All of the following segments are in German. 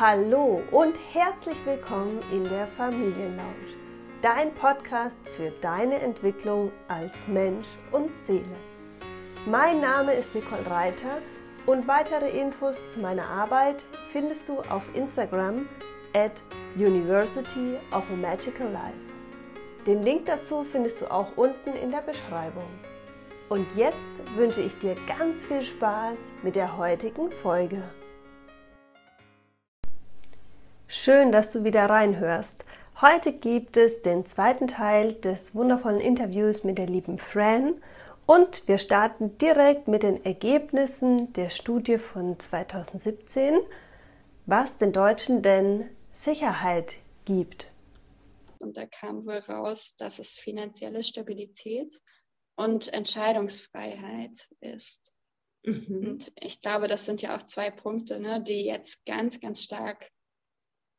Hallo und herzlich willkommen in der Familienlounge, dein Podcast für deine Entwicklung als Mensch und Seele. Mein Name ist Nicole Reiter und weitere Infos zu meiner Arbeit findest du auf Instagram at University of a Magical Life. Den Link dazu findest du auch unten in der Beschreibung. Und jetzt wünsche ich dir ganz viel Spaß mit der heutigen Folge. Schön, dass du wieder reinhörst. Heute gibt es den zweiten Teil des wundervollen Interviews mit der lieben Fran und wir starten direkt mit den Ergebnissen der Studie von 2017, was den Deutschen denn Sicherheit gibt. Und da kam wohl raus, dass es finanzielle Stabilität und Entscheidungsfreiheit ist. Mhm. Und ich glaube, das sind ja auch zwei Punkte, ne, die jetzt ganz, ganz stark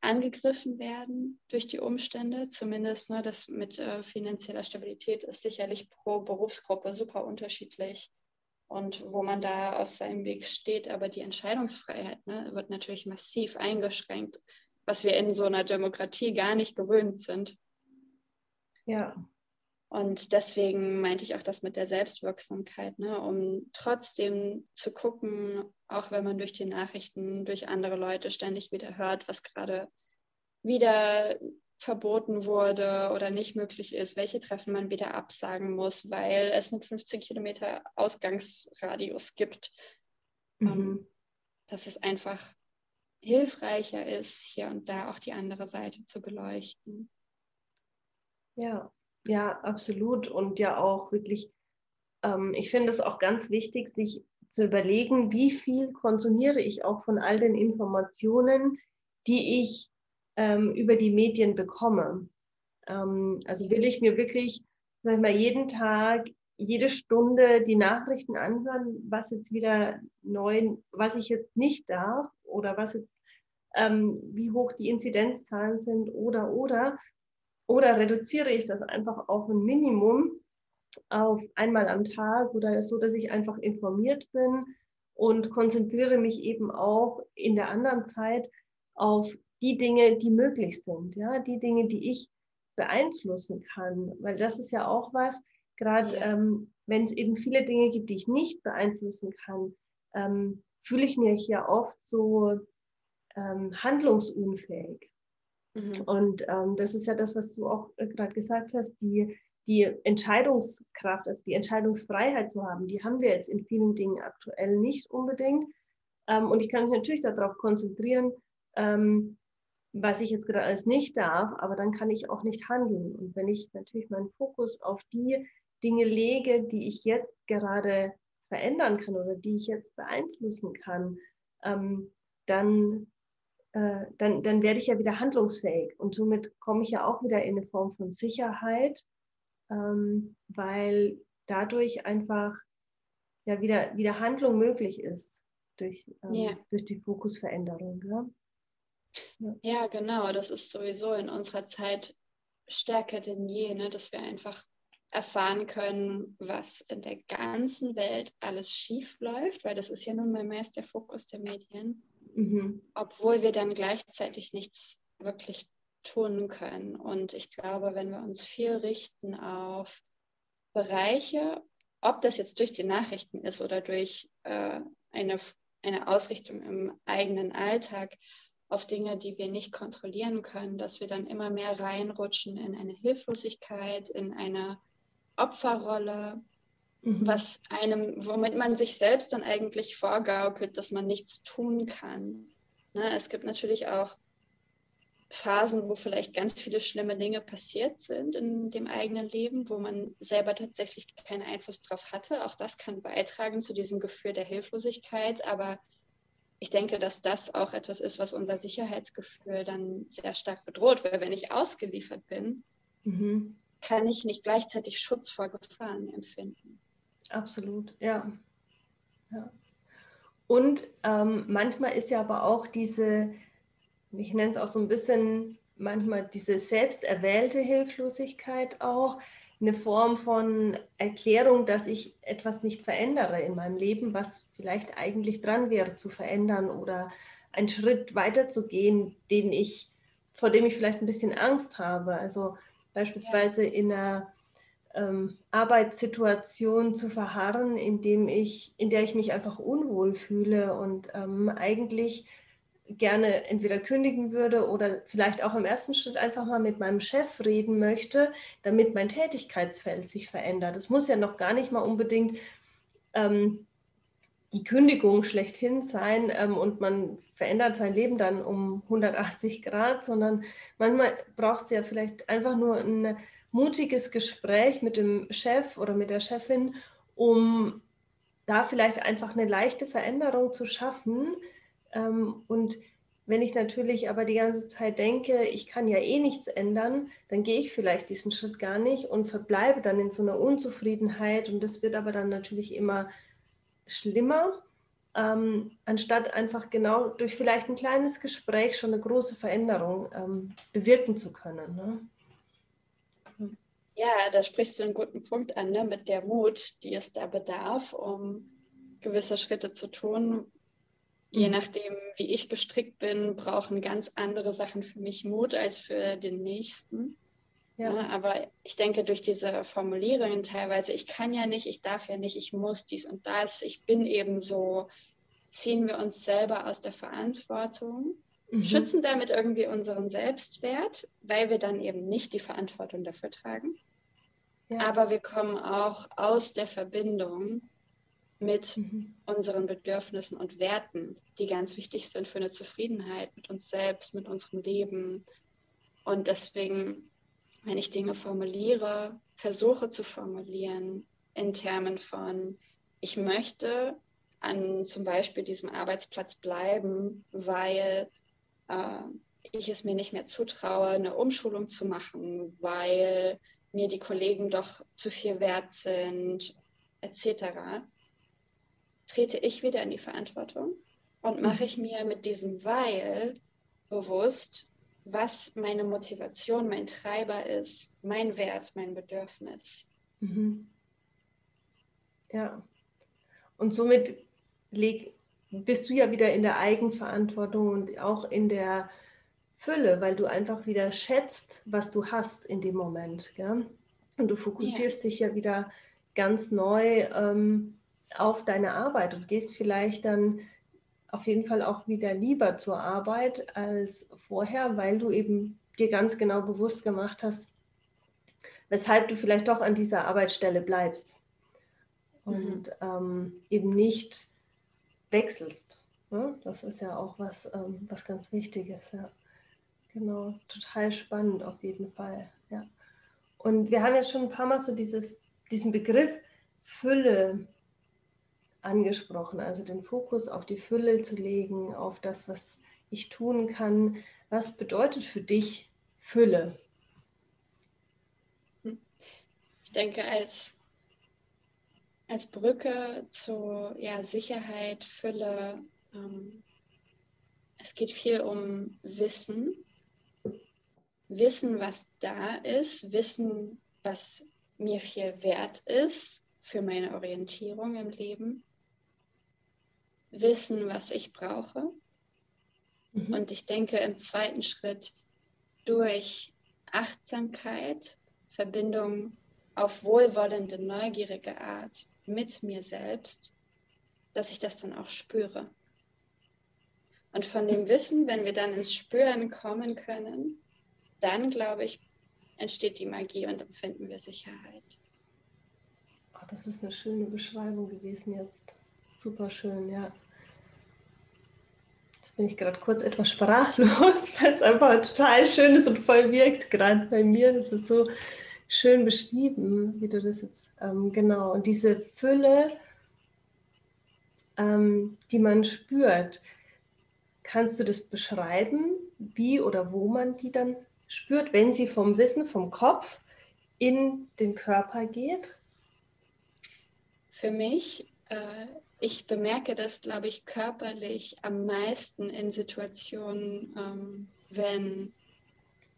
angegriffen werden durch die Umstände. Zumindest ne, das mit äh, finanzieller Stabilität ist sicherlich pro Berufsgruppe super unterschiedlich und wo man da auf seinem Weg steht. Aber die Entscheidungsfreiheit ne, wird natürlich massiv eingeschränkt, was wir in so einer Demokratie gar nicht gewöhnt sind. Ja. Und deswegen meinte ich auch das mit der Selbstwirksamkeit, ne, um trotzdem zu gucken, auch wenn man durch die Nachrichten, durch andere Leute ständig wieder hört, was gerade wieder verboten wurde oder nicht möglich ist, welche Treffen man wieder absagen muss, weil es einen 15 Kilometer Ausgangsradius gibt. Mhm. Ähm, dass es einfach hilfreicher ist, hier und da auch die andere Seite zu beleuchten. Ja, ja, absolut. Und ja auch wirklich, ähm, ich finde es auch ganz wichtig, sich zu überlegen, wie viel konsumiere ich auch von all den Informationen, die ich ähm, über die Medien bekomme. Ähm, also will ich mir wirklich, sag ich mal, jeden Tag, jede Stunde die Nachrichten anhören, was jetzt wieder neu, was ich jetzt nicht darf oder was jetzt, ähm, wie hoch die Inzidenzzahlen sind oder oder oder reduziere ich das einfach auf ein Minimum, auf einmal am Tag oder so, dass ich einfach informiert bin und konzentriere mich eben auch in der anderen Zeit auf die Dinge, die möglich sind, ja, die Dinge, die ich beeinflussen kann, weil das ist ja auch was, gerade ja. ähm, wenn es eben viele Dinge gibt, die ich nicht beeinflussen kann, ähm, fühle ich mich ja oft so ähm, handlungsunfähig. Mhm. Und ähm, das ist ja das, was du auch äh, gerade gesagt hast, die, die Entscheidungskraft, also die Entscheidungsfreiheit zu haben, die haben wir jetzt in vielen Dingen aktuell nicht unbedingt. Ähm, und ich kann mich natürlich darauf konzentrieren, ähm, was ich jetzt gerade alles nicht darf, aber dann kann ich auch nicht handeln. Und wenn ich natürlich meinen Fokus auf die Dinge lege, die ich jetzt gerade verändern kann oder die ich jetzt beeinflussen kann, ähm, dann äh, dann, dann werde ich ja wieder handlungsfähig. Und somit komme ich ja auch wieder in eine Form von Sicherheit, ähm, weil dadurch einfach ja wieder, wieder Handlung möglich ist durch, ähm, yeah. durch die Fokusveränderung. Ja? Ja. ja. genau. Das ist sowieso in unserer Zeit stärker denn je, ne? dass wir einfach erfahren können, was in der ganzen Welt alles schief läuft, weil das ist ja nun mal meist der Fokus der Medien mhm. obwohl wir dann gleichzeitig nichts wirklich tun können. Und ich glaube, wenn wir uns viel richten auf Bereiche, ob das jetzt durch die Nachrichten ist oder durch äh, eine, eine Ausrichtung im eigenen Alltag, auf Dinge, die wir nicht kontrollieren können, dass wir dann immer mehr reinrutschen in eine Hilflosigkeit, in eine Opferrolle, mhm. was einem, womit man sich selbst dann eigentlich vorgaukelt, dass man nichts tun kann. Ne? Es gibt natürlich auch Phasen, wo vielleicht ganz viele schlimme Dinge passiert sind in dem eigenen Leben, wo man selber tatsächlich keinen Einfluss drauf hatte. Auch das kann beitragen zu diesem Gefühl der Hilflosigkeit. Aber ich denke, dass das auch etwas ist, was unser Sicherheitsgefühl dann sehr stark bedroht. Weil wenn ich ausgeliefert bin, mhm. kann ich nicht gleichzeitig Schutz vor Gefahren empfinden. Absolut, ja. ja. Und ähm, manchmal ist ja aber auch diese, ich nenne es auch so ein bisschen, manchmal diese selbsterwählte Hilflosigkeit auch eine Form von Erklärung, dass ich etwas nicht verändere in meinem Leben, was vielleicht eigentlich dran wäre zu verändern oder einen Schritt weiter zu gehen, den ich, vor dem ich vielleicht ein bisschen Angst habe. Also beispielsweise in einer ähm, Arbeitssituation zu verharren, in, dem ich, in der ich mich einfach unwohl fühle und ähm, eigentlich gerne entweder kündigen würde oder vielleicht auch im ersten Schritt einfach mal mit meinem Chef reden möchte, damit mein Tätigkeitsfeld sich verändert. Es muss ja noch gar nicht mal unbedingt ähm, die Kündigung schlechthin sein ähm, und man verändert sein Leben dann um 180 Grad, sondern manchmal braucht es ja vielleicht einfach nur ein mutiges Gespräch mit dem Chef oder mit der Chefin, um da vielleicht einfach eine leichte Veränderung zu schaffen. Ähm, und wenn ich natürlich aber die ganze Zeit denke, ich kann ja eh nichts ändern, dann gehe ich vielleicht diesen Schritt gar nicht und verbleibe dann in so einer Unzufriedenheit. Und das wird aber dann natürlich immer schlimmer, ähm, anstatt einfach genau durch vielleicht ein kleines Gespräch schon eine große Veränderung ähm, bewirken zu können. Ne? Ja, da sprichst du einen guten Punkt an, ne? mit der Mut, die es da bedarf, um gewisse Schritte zu tun. Je mhm. nachdem, wie ich gestrickt bin, brauchen ganz andere Sachen für mich Mut als für den nächsten. Ja. ja. aber ich denke, durch diese Formulierungen teilweise, ich kann ja nicht, ich darf ja nicht, ich muss dies und das, ich bin eben so, ziehen wir uns selber aus der Verantwortung, mhm. schützen damit irgendwie unseren Selbstwert, weil wir dann eben nicht die Verantwortung dafür tragen. Ja. Aber wir kommen auch aus der Verbindung mit mhm. unseren Bedürfnissen und Werten, die ganz wichtig sind für eine Zufriedenheit mit uns selbst, mit unserem Leben. Und deswegen wenn ich Dinge formuliere, versuche zu formulieren in Termen von, ich möchte an zum Beispiel diesem Arbeitsplatz bleiben, weil äh, ich es mir nicht mehr zutraue, eine Umschulung zu machen, weil mir die Kollegen doch zu viel wert sind, etc., trete ich wieder in die Verantwortung und mache ich mir mit diesem Weil bewusst, was meine Motivation, mein Treiber ist, mein Wert, mein Bedürfnis. Mhm. Ja. Und somit leg, bist du ja wieder in der Eigenverantwortung und auch in der Fülle, weil du einfach wieder schätzt, was du hast in dem Moment. Gell? Und du fokussierst ja. dich ja wieder ganz neu ähm, auf deine Arbeit und gehst vielleicht dann auf jeden Fall auch wieder lieber zur Arbeit als vorher, weil du eben dir ganz genau bewusst gemacht hast, weshalb du vielleicht doch an dieser Arbeitsstelle bleibst und mhm. ähm, eben nicht wechselst. Ne? Das ist ja auch was, ähm, was ganz Wichtiges. Ja. Genau, total spannend auf jeden Fall. Ja. Und wir haben ja schon ein paar Mal so dieses, diesen Begriff Fülle angesprochen, also den Fokus auf die Fülle zu legen, auf das, was ich tun kann. Was bedeutet für dich Fülle? Ich denke, als, als Brücke zu ja, Sicherheit, Fülle, ähm, es geht viel um Wissen. Wissen, was da ist, wissen, was mir viel wert ist für meine Orientierung im Leben wissen, was ich brauche. Mhm. Und ich denke im zweiten Schritt durch Achtsamkeit, Verbindung auf wohlwollende, neugierige Art mit mir selbst, dass ich das dann auch spüre. Und von dem Wissen, wenn wir dann ins Spüren kommen können, dann glaube ich, entsteht die Magie und dann finden wir Sicherheit. Oh, das ist eine schöne Beschreibung gewesen jetzt. Super schön, ja. Jetzt bin ich gerade kurz etwas sprachlos, weil es einfach total schön ist und voll wirkt gerade bei mir. Das ist so schön beschrieben, wie du das jetzt ähm, genau. Und diese Fülle, ähm, die man spürt, kannst du das beschreiben, wie oder wo man die dann spürt, wenn sie vom Wissen, vom Kopf in den Körper geht? Für mich äh, ich bemerke das, glaube ich, körperlich am meisten in Situationen, ähm, wenn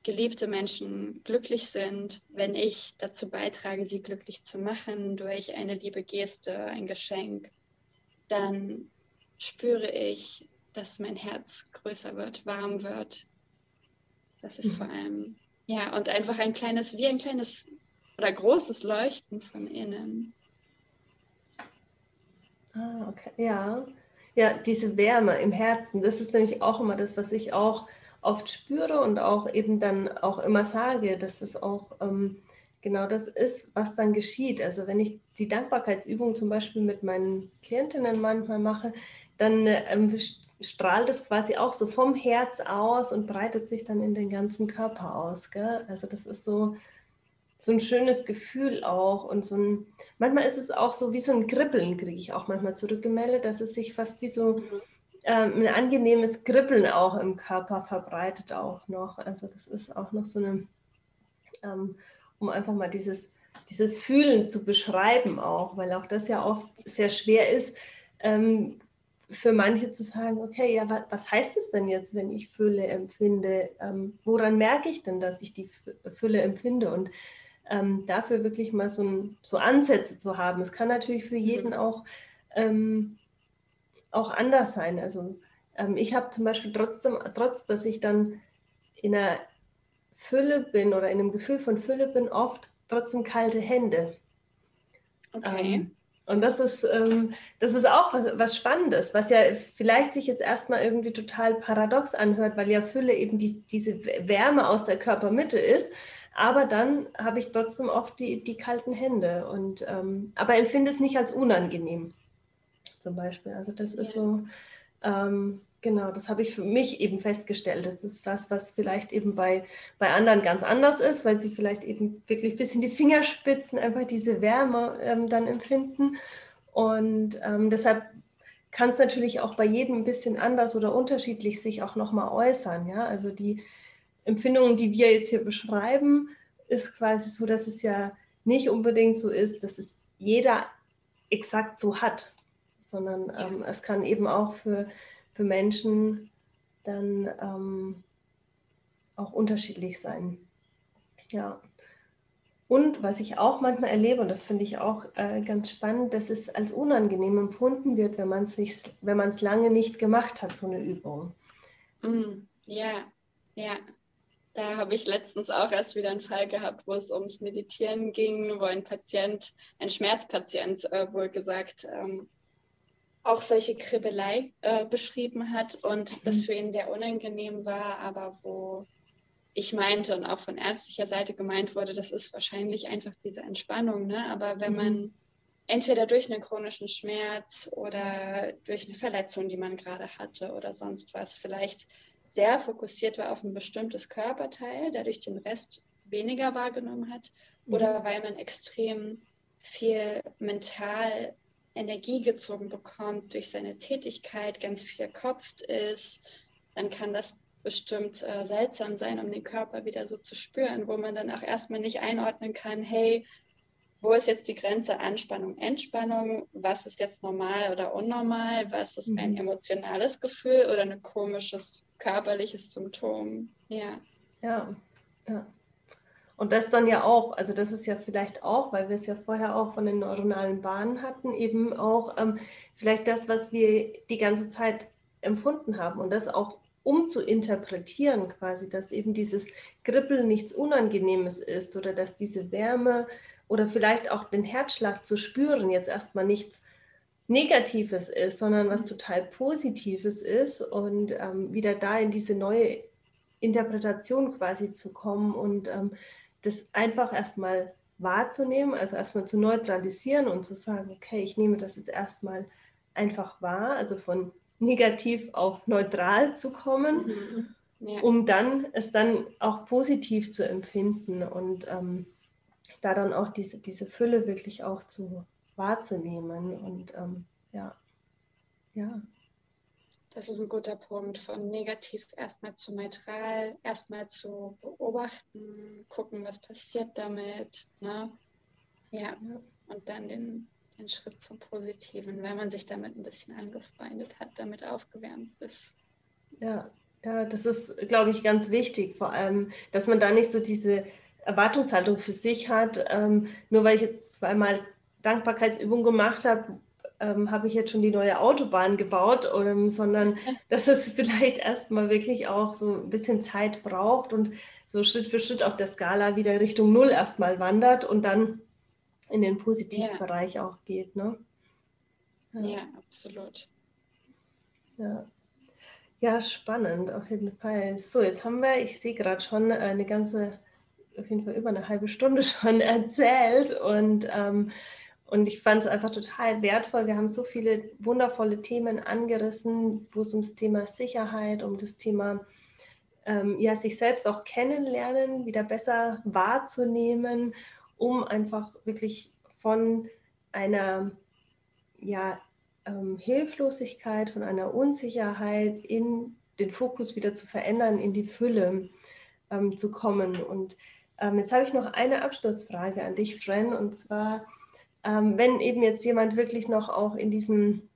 geliebte Menschen glücklich sind, wenn ich dazu beitrage, sie glücklich zu machen durch eine liebe Geste, ein Geschenk, dann spüre ich dass mein Herz größer wird, warm wird. Das ist mhm. vor allem, ja, und einfach ein kleines, wie ein kleines oder großes Leuchten von innen. Ah, okay. Ja. Ja, diese Wärme im Herzen, das ist nämlich auch immer das, was ich auch oft spüre und auch eben dann auch immer sage, dass es auch ähm, genau das ist, was dann geschieht. Also wenn ich die Dankbarkeitsübung zum Beispiel mit meinen Klientinnen manchmal mache, dann ähm, strahlt es quasi auch so vom Herz aus und breitet sich dann in den ganzen Körper aus. Gell? Also das ist so, so ein schönes Gefühl auch und so ein, manchmal ist es auch so wie so ein Kribbeln, kriege ich auch manchmal zurückgemeldet, dass es sich fast wie so mhm. ähm, ein angenehmes Kribbeln auch im Körper verbreitet auch noch. Also das ist auch noch so eine, ähm, um einfach mal dieses, dieses Fühlen zu beschreiben auch, weil auch das ja oft sehr schwer ist, ähm, für manche zu sagen, okay, ja, was, was heißt es denn jetzt, wenn ich Fülle empfinde? Ähm, woran merke ich denn, dass ich die Fülle empfinde? Und ähm, dafür wirklich mal so, ein, so, Ansätze zu haben. Es kann natürlich für jeden mhm. auch, ähm, auch anders sein. Also ähm, ich habe zum Beispiel trotzdem, trotz dass ich dann in einer Fülle bin oder in einem Gefühl von Fülle bin, oft trotzdem kalte Hände. Okay. Ähm, und das ist, ähm, das ist auch was, was Spannendes, was ja vielleicht sich jetzt erstmal irgendwie total paradox anhört, weil ja Fülle eben die, diese Wärme aus der Körpermitte ist. Aber dann habe ich trotzdem oft die, die kalten Hände. Und, ähm, aber empfinde es nicht als unangenehm, zum Beispiel. Also das ist so, ähm, Genau, das habe ich für mich eben festgestellt. Das ist was, was vielleicht eben bei, bei anderen ganz anders ist, weil sie vielleicht eben wirklich bis in die Fingerspitzen einfach diese Wärme ähm, dann empfinden. Und ähm, deshalb kann es natürlich auch bei jedem ein bisschen anders oder unterschiedlich sich auch nochmal äußern. Ja? Also die Empfindungen, die wir jetzt hier beschreiben, ist quasi so, dass es ja nicht unbedingt so ist, dass es jeder exakt so hat, sondern ähm, es kann eben auch für für Menschen dann ähm, auch unterschiedlich sein. Ja. Und was ich auch manchmal erlebe, und das finde ich auch äh, ganz spannend, dass es als unangenehm empfunden wird, wenn man es wenn man es lange nicht gemacht hat, so eine Übung. Mm, ja, ja. Da habe ich letztens auch erst wieder einen Fall gehabt, wo es ums Meditieren ging, wo ein Patient, ein Schmerzpatient äh, wohl gesagt, ähm, auch solche Kribbelei äh, beschrieben hat und mhm. das für ihn sehr unangenehm war, aber wo ich meinte und auch von ärztlicher Seite gemeint wurde, das ist wahrscheinlich einfach diese Entspannung. Ne? Aber wenn mhm. man entweder durch einen chronischen Schmerz oder durch eine Verletzung, die man gerade hatte oder sonst was, vielleicht sehr fokussiert war auf ein bestimmtes Körperteil, dadurch den Rest weniger wahrgenommen hat, mhm. oder weil man extrem viel mental Energie gezogen bekommt durch seine Tätigkeit, ganz viel verkopft ist, dann kann das bestimmt äh, seltsam sein, um den Körper wieder so zu spüren, wo man dann auch erstmal nicht einordnen kann, hey, wo ist jetzt die Grenze Anspannung, Entspannung, was ist jetzt normal oder unnormal, was ist ein mhm. emotionales Gefühl oder ein komisches körperliches Symptom. Ja. Ja, ja. Und das dann ja auch, also das ist ja vielleicht auch, weil wir es ja vorher auch von den neuronalen Bahnen hatten, eben auch ähm, vielleicht das, was wir die ganze Zeit empfunden haben und das auch umzuinterpretieren quasi, dass eben dieses Kribbeln nichts Unangenehmes ist oder dass diese Wärme oder vielleicht auch den Herzschlag zu spüren jetzt erstmal nichts Negatives ist, sondern was total Positives ist und ähm, wieder da in diese neue Interpretation quasi zu kommen und ähm, das einfach erstmal wahrzunehmen, also erstmal zu neutralisieren und zu sagen, okay, ich nehme das jetzt erstmal einfach wahr, also von negativ auf neutral zu kommen, mhm. ja. um dann es dann auch positiv zu empfinden und ähm, da dann auch diese, diese Fülle wirklich auch zu wahrzunehmen und ähm, ja, ja. Das ist ein guter Punkt, von negativ erstmal zu neutral, erstmal zu beobachten, gucken, was passiert damit. Ne? Ja. Und dann den, den Schritt zum Positiven, wenn man sich damit ein bisschen angefreundet hat, damit aufgewärmt ist. Ja, ja, das ist, glaube ich, ganz wichtig, vor allem, dass man da nicht so diese Erwartungshaltung für sich hat, ähm, nur weil ich jetzt zweimal Dankbarkeitsübungen gemacht habe, ähm, habe ich jetzt schon die neue Autobahn gebaut, oder, sondern dass es vielleicht erstmal wirklich auch so ein bisschen Zeit braucht und so Schritt für Schritt auf der Skala wieder Richtung Null erstmal wandert und dann in den Positivbereich ja. auch geht. Ne? Ja. ja, absolut. Ja. ja, spannend, auf jeden Fall. So, jetzt haben wir, ich sehe gerade schon äh, eine ganze, auf jeden Fall über eine halbe Stunde schon erzählt und ähm, und ich fand es einfach total wertvoll. Wir haben so viele wundervolle Themen angerissen, wo es ums Thema Sicherheit, um das Thema ähm, ja, sich selbst auch kennenlernen, wieder besser wahrzunehmen, um einfach wirklich von einer ja, ähm, Hilflosigkeit, von einer Unsicherheit in den Fokus wieder zu verändern, in die Fülle ähm, zu kommen. Und ähm, jetzt habe ich noch eine Abschlussfrage an dich, Fran, und zwar, ähm, wenn eben jetzt jemand wirklich noch auch in diesem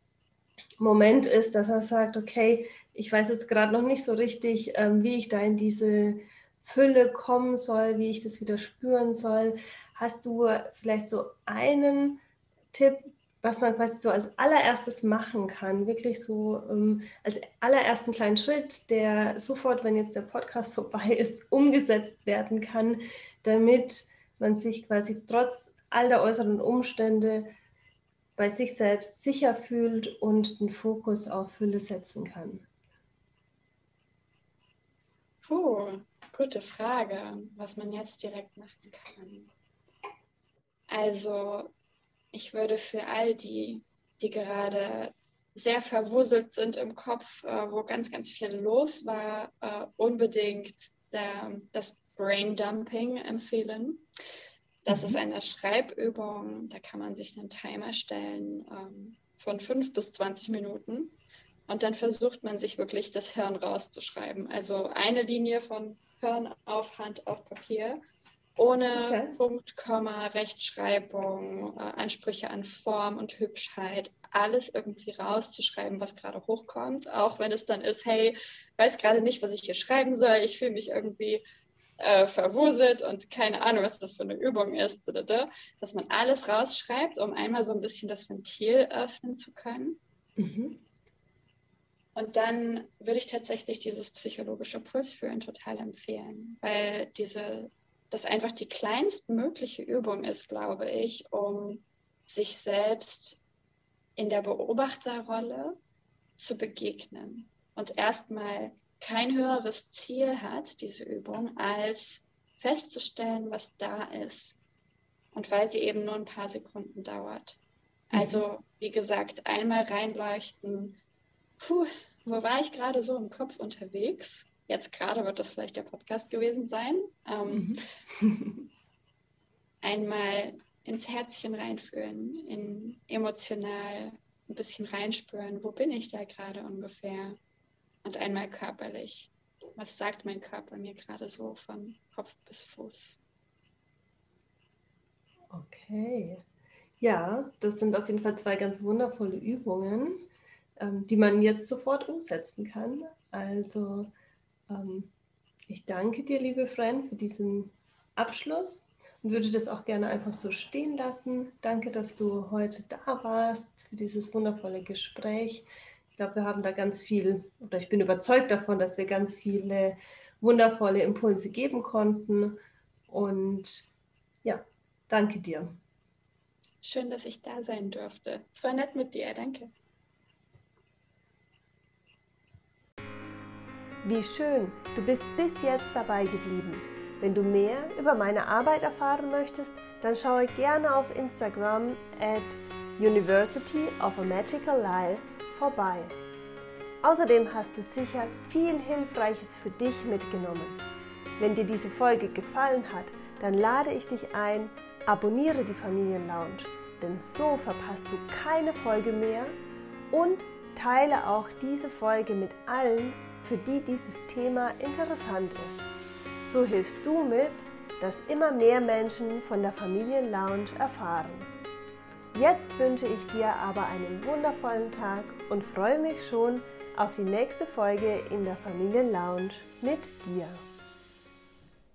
Moment ist, dass er sagt, okay, ich weiß jetzt gerade noch nicht so richtig, ähm, wie ich da in diese Fülle kommen soll, wie ich das wieder spüren soll. Hast du vielleicht so einen Tipp, was man quasi so als allererstes machen kann, wirklich so ähm, als allerersten kleinen Schritt, der sofort, wenn jetzt der Podcast vorbei ist, umgesetzt werden kann, damit man sich quasi trotz all der äußeren Umstände bei sich selbst sicher fühlt und den Fokus auf Fülle setzen kann? Puh, gute Frage, was man jetzt direkt machen kann. Also, ich würde für all die, die gerade sehr verwuselt sind im Kopf, äh, wo ganz, ganz viel los war, äh, unbedingt der, das Brain Dumping empfehlen. Das mhm. ist eine Schreibübung, da kann man sich einen Timer stellen ähm, von fünf bis 20 Minuten. Und dann versucht man sich wirklich das Hirn rauszuschreiben. Also eine Linie von Hirn auf Hand auf Papier, ohne okay. Punkt, Komma, Rechtschreibung, äh, Ansprüche an Form und Hübschheit, alles irgendwie rauszuschreiben, was gerade hochkommt. Auch wenn es dann ist, hey, weiß gerade nicht, was ich hier schreiben soll, ich fühle mich irgendwie äh, verwuselt und keine Ahnung, was das für eine Übung ist, dass man alles rausschreibt, um einmal so ein bisschen das Ventil öffnen zu können. Mhm. Und dann würde ich tatsächlich dieses psychologische Pulsfühlen total empfehlen, weil diese, das einfach die kleinstmögliche Übung ist, glaube ich, um sich selbst in der Beobachterrolle zu begegnen und erstmal kein höheres Ziel hat, diese Übung, als festzustellen, was da ist. Und weil sie eben nur ein paar Sekunden dauert. Mhm. Also, wie gesagt, einmal reinleuchten. Puh, wo war ich gerade so im Kopf unterwegs? Jetzt gerade wird das vielleicht der Podcast gewesen sein. Ähm, mhm. einmal ins Herzchen reinführen, in emotional ein bisschen reinspüren, wo bin ich da gerade ungefähr? und einmal körperlich. Was sagt mein Körper mir gerade so von Kopf bis Fuß? Okay. Ja, das sind auf jeden Fall zwei ganz wundervolle Übungen, ähm, die man jetzt sofort umsetzen kann. Also ich danke dir, liebe Freund, für diesen Abschluss und würde das auch gerne einfach so stehen lassen. Danke, dass du heute da warst für dieses wundervolle Gespräch. Ich glaube, wir haben da ganz viel, oder ich bin überzeugt davon, dass wir ganz viele wundervolle Impulse geben konnten. Und ja, danke dir. Schön, dass ich da sein durfte. Es war nett mit dir, danke. Wie schön, du bist bis jetzt dabei geblieben. Wenn du mehr über meine Arbeit erfahren möchtest, dann schaue gerne auf Instagram at University of a Magical Life vorbei. Außerdem hast du sicher viel Hilfreiches für dich mitgenommen. Wenn dir diese Folge gefallen hat, dann lade ich dich ein, abonniere die Familienlounge, denn so verpasst du keine Folge mehr und teile auch diese Folge mit allen, für die dieses Thema interessant ist. So hilfst du mit, dass immer mehr Menschen von der Familienlounge erfahren. Jetzt wünsche ich dir aber einen wundervollen Tag und freue mich schon auf die nächste Folge in der Familienlounge mit dir.